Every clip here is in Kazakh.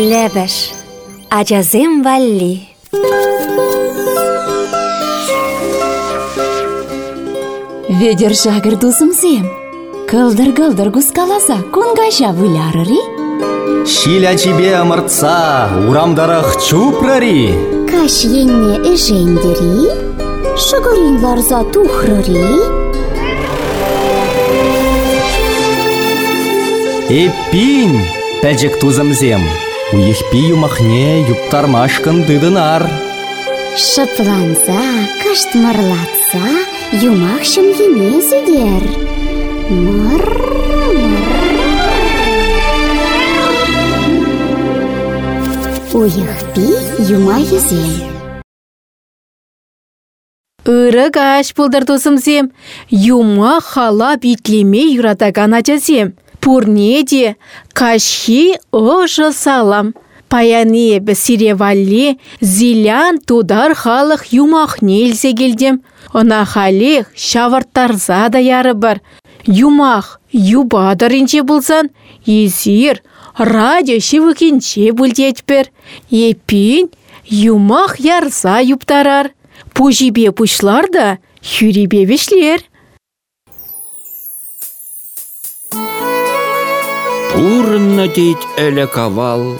Ләбәш. Ачасем валли. Ведер жагыр дусымсем. Кылдыр-кылдыр кускаласа, кунгажа вылярыри. Шиля чебе ымыртса, урамдарах чупрари. Каш енне эжендери, шыгырин ларза тухрыри, Эппин, пәжік тузымзем. Уехпи юмахне юптармашкын дыдынар. шыпланса, каштмырлатса, юмах шымгене. Мыр, мыр. Уйықпи юма езем. Ыры каш пулдыр тусымсем, юма хала битлеме юратаган ачасем. Пурне де кашхи ожы салам. Паяне бісіре валле, зилян тудар халық юмах нельзе келдем. Она халех шавырттарза да яры бар. Юмах юбадырынче булсан, езір радио шивыкенче бүлдетпір. Епин юмах ярса юптарар. Пужибе пушлар да хюрибе вешлер. Урынна дейт әлі кавал,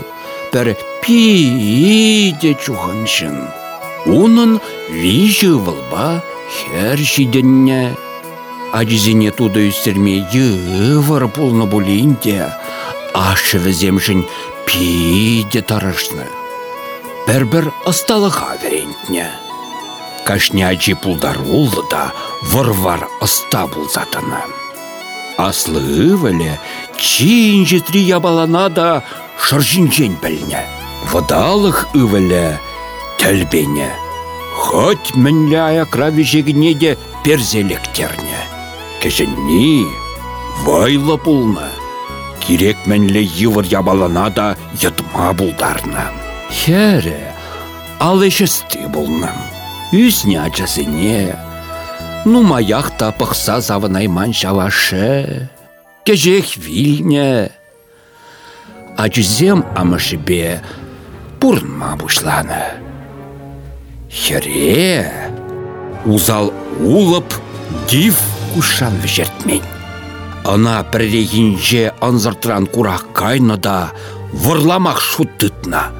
бір пиде чухыншын. Унын вижі вылба хер жиденне. Ажизине туды үстерме йывыр пулны булинде, ашы віземшін пиде тарышны. Бір-бір ысталыға верентне. Кашне ажи пулдар улы да вырвар ыста булзатыны. Чин жетри ябалана да шыржинчен білне. Вадалық ывеле тәлбене. Хоть мінлі аякра вежегіне де перзелектерне. Кежінні вайла пулны. Керек мінлі йывыр ябалана да йытма булдарны. Хәрі, ал эшесті булным. Үсне ачасыне, Ну маяк та пықса завынайман жавашы. Кежех вильне. Ачызем амышыбе пурнма бушланы. Хере, узал улып див кушан вжертмен. Ана піррегінже анзыртыран курак кайны да вырламақ шуттытна.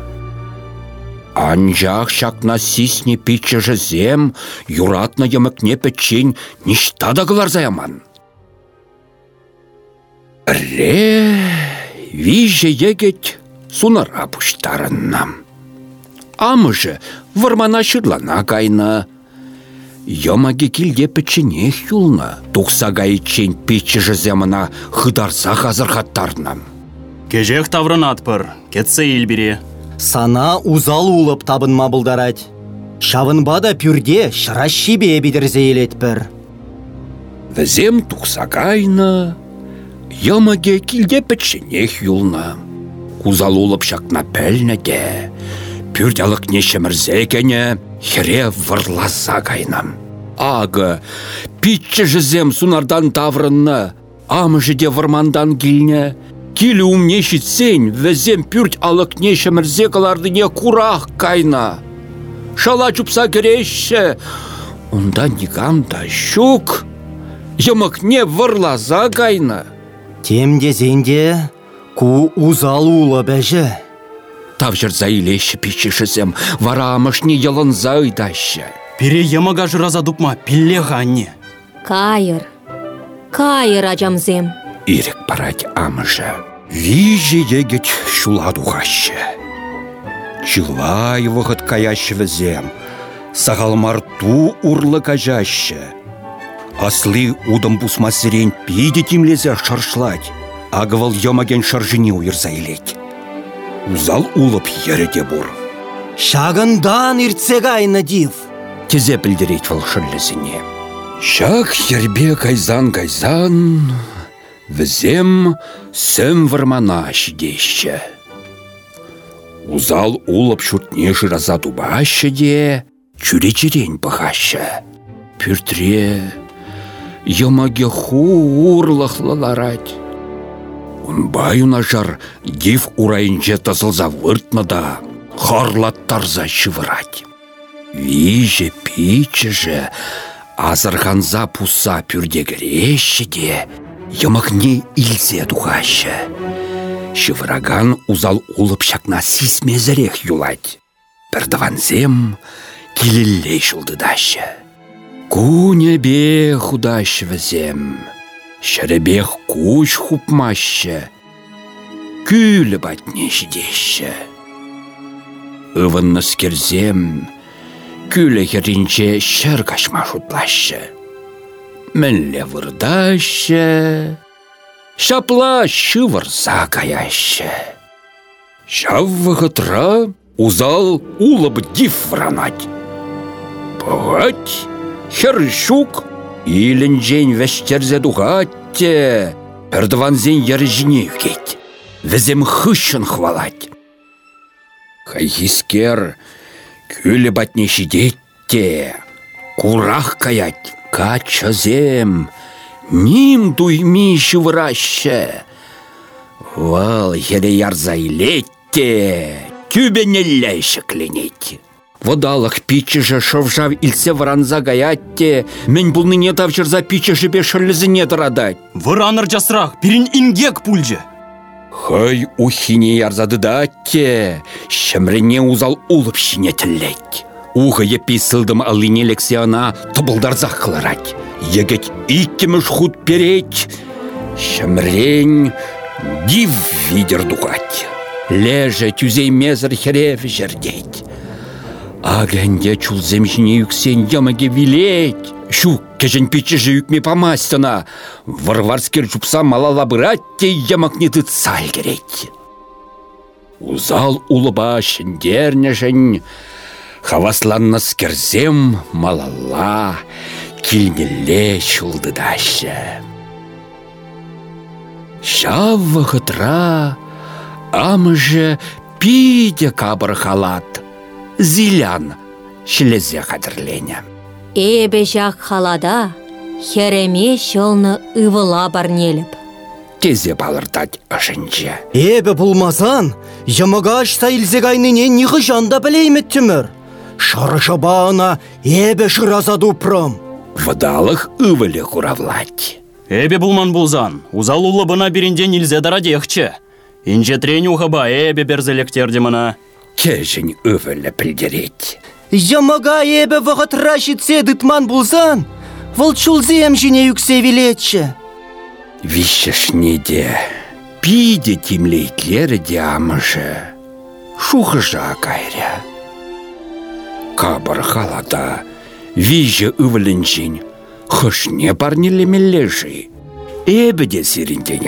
Анжақ шакна сисне пичче зем, юратна йымыкне печень да заяман. Ре, виже егет сунара пуштарыннам. Амыжы вармана шырлана кайна. Йымаге килде печене юлна, тухса гайчен пичче земана хыдарса хазырхаттарнам. Кежех таврынатпыр, кетсе илбире. Сана узал улып табынма бұлдарад. Шавынба да пюрде шыра шибе бідірзе елетпір. Візем тухса кайна, Ямаге килде печенех юлна. Кузал улып шакна пәлні де. Пүрдялық не шемірзе кәне, хере вырласа кайнам. Ағы, питчі жізем сунардан таврынны, амы жіде вармандан килне, Килі умне шитсен, візем пүрт алық не шемірзе калардыне курах кайна. Шала чупса кереші, онда нигам да щук. Не вырлаза кайна. Темде зенде ку узал улы бәжі. Тавжыр заилеші пичішізем, вара амышне ялын зайдашы. Пире ямага жыраза дупма, пилле ғанне. Кайыр. Кайыр ачамзем. Ирек парать амышы. Вижі егет шуладу ғашы. Чылай вғыт каяшы візем. Сағалмарту урлы кажашы. Аслы удым бусмасырен пиде тимлезе шаршлать. Агывал йомаген шаржыне уйырза илет. Узал улып ереде бур. Шағындан иртсе кайны див. Тезе білдірет вал шырлізіне. Шақ ербе кайзан кайзан, візем сөм вармана шидеші. Узал улып шүртне жыраза дубашы де, чүре черен бұғашы. Пүртре, ямаге ху урлықлыларад. Унбай унажар див урайынче тасылза выртна да, хорлаттарза шывырать. Виже пичеже, азырханза пуса пюрдегіреші де, йымықне илзе тухашы. Шывыраган узал улып шакна сисмезірек юлать. Бірдаванзем килеллей шулдыдашы. Куне бе худашы візем. Шәребех куш хупмашы. Күлі батне жидеші. Ывынны скерзем, күлі херінче шәр кашма шутлашы. Мінле вырдашы. Шапла шывырса каяшы. Шав вғытра узал улып див вранать. Хершук, илінжен вәштерзе дұғатте, пірдіванзен ержіне үгет. Візем хышын хвалать. Хайхискер, күлі батне шидетте, курах каять, качазем, ним дуйми шывыраще. Вал еле ярза илетте, тюбенелле Водалах пичеже шовжав ильсе варанза гаятте, мен бұлныне тавчырза пичеже бе шырлізіне дырадать. Выраныр жасырақ, пирин ингек пульже. Хай ухине ярзады датте, шымрене узал улып шине тіллет. Уға епи сылдым алыне лексиана тұбылдарза қылырать. Егет иккеміш худ переть, шымрен див видер дугать. Леже тюзей мезір херев жердеть. Агенде чулземшіне юксен ямаге вилеть. Шу кежен пичеже юкме помастына. Варварскер чупса малала бырать те ямакне цаль кереть. Узал улыба шендернешен, хавасланна скерзем малала, килнеле чулдыдашы. Шав вахытра, амыжы пиде кабыр халат, зилян шілезе қадірлене. Эбе жақ халада, хереме шылны ывыла барнеліп. Тезе балыртать ашынче. Эбі бұлмазан, ямаға ашса илзек айныне ниғы жанда білеймет түмір. Шары шабаына эбі шыраза дупрым. Вдалық ывылі құравлать. Эбе булман булзан, узал улыбына бирінден илзе дарадехче. Инже трень ухаба эбе берзелектерді мына. Кежін ывылі пілдерет. Ямаға эбі вағытра жетсе дытман бұлзан, вұл чулзем жіне юксе вилетші. Вишешнеде, пиде тимлейтлері де амыжы. Шухыжа кайря. Кабыр халада, виже ывылінжін, хышне парнелемележі. Эбі де сирінден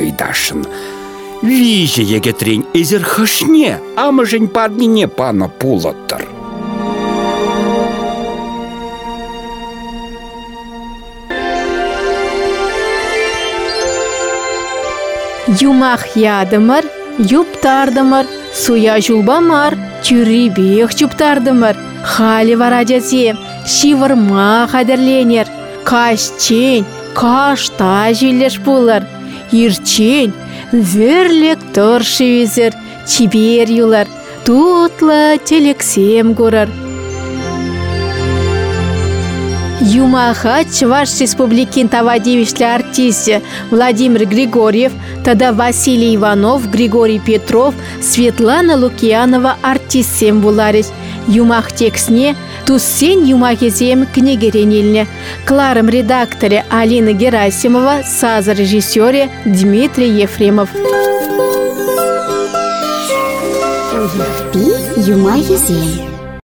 айдашын. Виже егетрен ezер хышне, амыжын парнине пана пулаттыр. Юмах ядымыр, юптардымыр, суя жулбамар, чүрибех чуптардымыр. Хали варадязем, шивырма қадірленер. Кашчен, кашта жилеш булыр. Ирчен, тұршы візір, чибер юлар. Тутлы телексем көрір. Юмаха Чуваш Республикин тавадивишлі артисті Владимир Григорьев, тада Василий Иванов, Григорий Петров, Светлана Лукьянова артистсем буларис. Юмах текстне Туссен юмахезем книгеренеліне. Кларым редакторе Алина Герасимова, сазы режиссере Дмитрий Ефремов. Пи юма езем.